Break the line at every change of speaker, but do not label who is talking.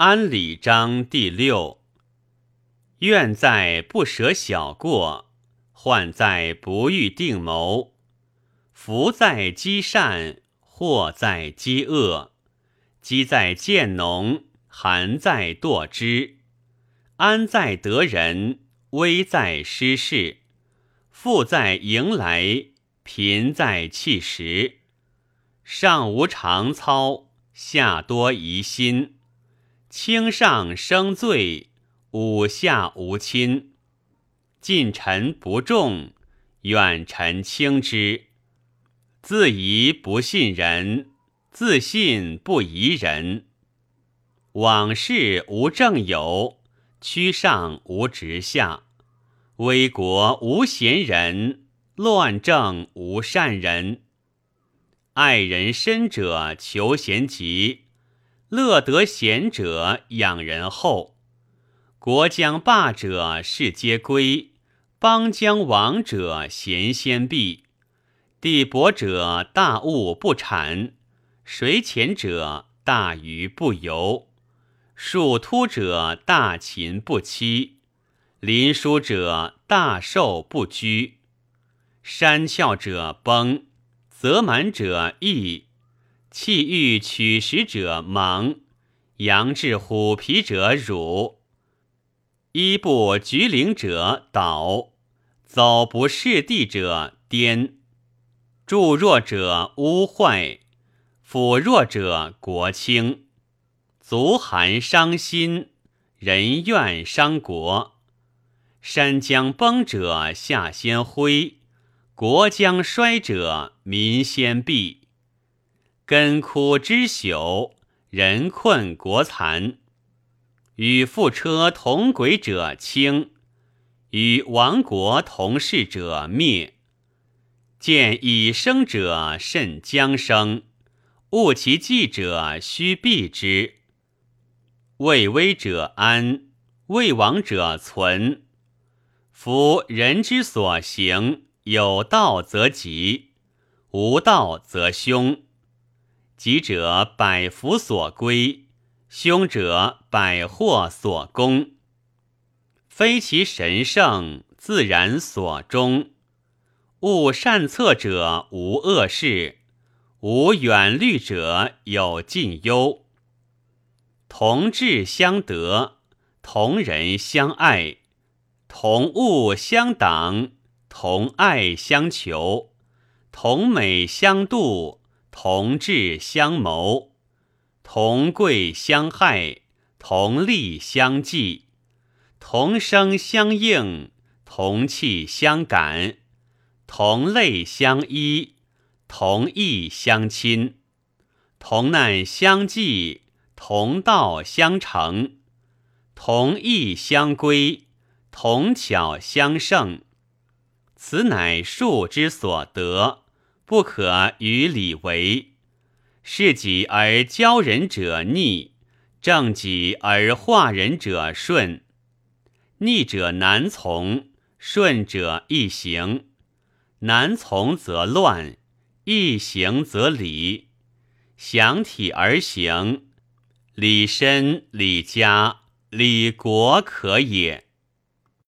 安礼章第六。愿在不舍小过，患在不欲定谋。福在积善，祸在积恶。积在见农，寒在堕之。安在得人，危在失事。富在迎来，贫在弃时。上无常操，下多疑心。卿上生罪，五下无亲。近臣不重，远臣轻之。自疑不信人，自信不疑人。往事无正有，屈上无直下。危国无贤人，乱政无善人。爱人深者求贤吉。乐得贤者养人厚，国将霸者世皆归，邦将亡者贤先毕。地薄者大物不产，水浅者大鱼不游，树突者大禽不栖，林疏者大兽不居，山峭者崩，泽满者溢。气欲取食者盲，阳至虎皮者辱，衣不举领者倒，走不视地者颠，助弱者污坏，辅弱者国清，足寒伤心，人怨伤国。山将崩者下先灰，国将衰者民先毙。根枯枝朽，人困国残。与覆车同轨者轻，与亡国同事者灭。见已生者甚将生，恶其计者须避之。未危者安，未亡者存。夫人之所行，有道则吉，无道则凶。吉者百福所归，凶者百祸所攻。非其神圣，自然所终。勿善策者无恶事，无远虑者有近忧。同志相得，同人相爱，同物相党，同爱相求，同美相度。同志相谋，同贵相害，同利相济，同声相应，同气相感，同类相依，同义相亲，同难相济，同道相成，同义相归，同巧相胜。此乃术之所得。不可与礼为，事己而教人者逆，正己而化人者顺。逆者难从，顺者易行。难从则乱，易行则礼。详体而行，礼身、礼家、礼国可也。